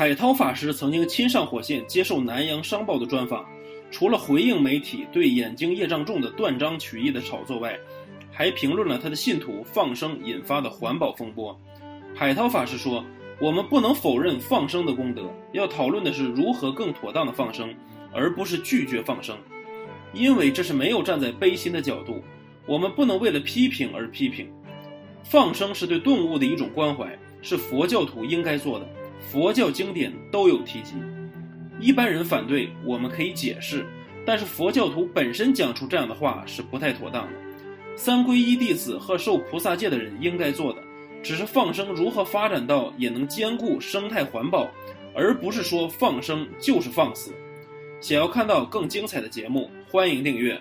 海涛法师曾经亲上火线接受《南洋商报》的专访，除了回应媒体对眼睛业障重的断章取义的炒作外，还评论了他的信徒放生引发的环保风波。海涛法师说：“我们不能否认放生的功德，要讨论的是如何更妥当的放生，而不是拒绝放生，因为这是没有站在悲心的角度。我们不能为了批评而批评。放生是对动物的一种关怀，是佛教徒应该做的。佛教经典都有提及。一般人反对，我们可以解释，但是佛教徒本身讲出这样的话是不太妥当的。三皈依弟子和受菩萨戒的人应该做的。”只是放生如何发展到也能兼顾生态环保，而不是说放生就是放肆。想要看到更精彩的节目，欢迎订阅。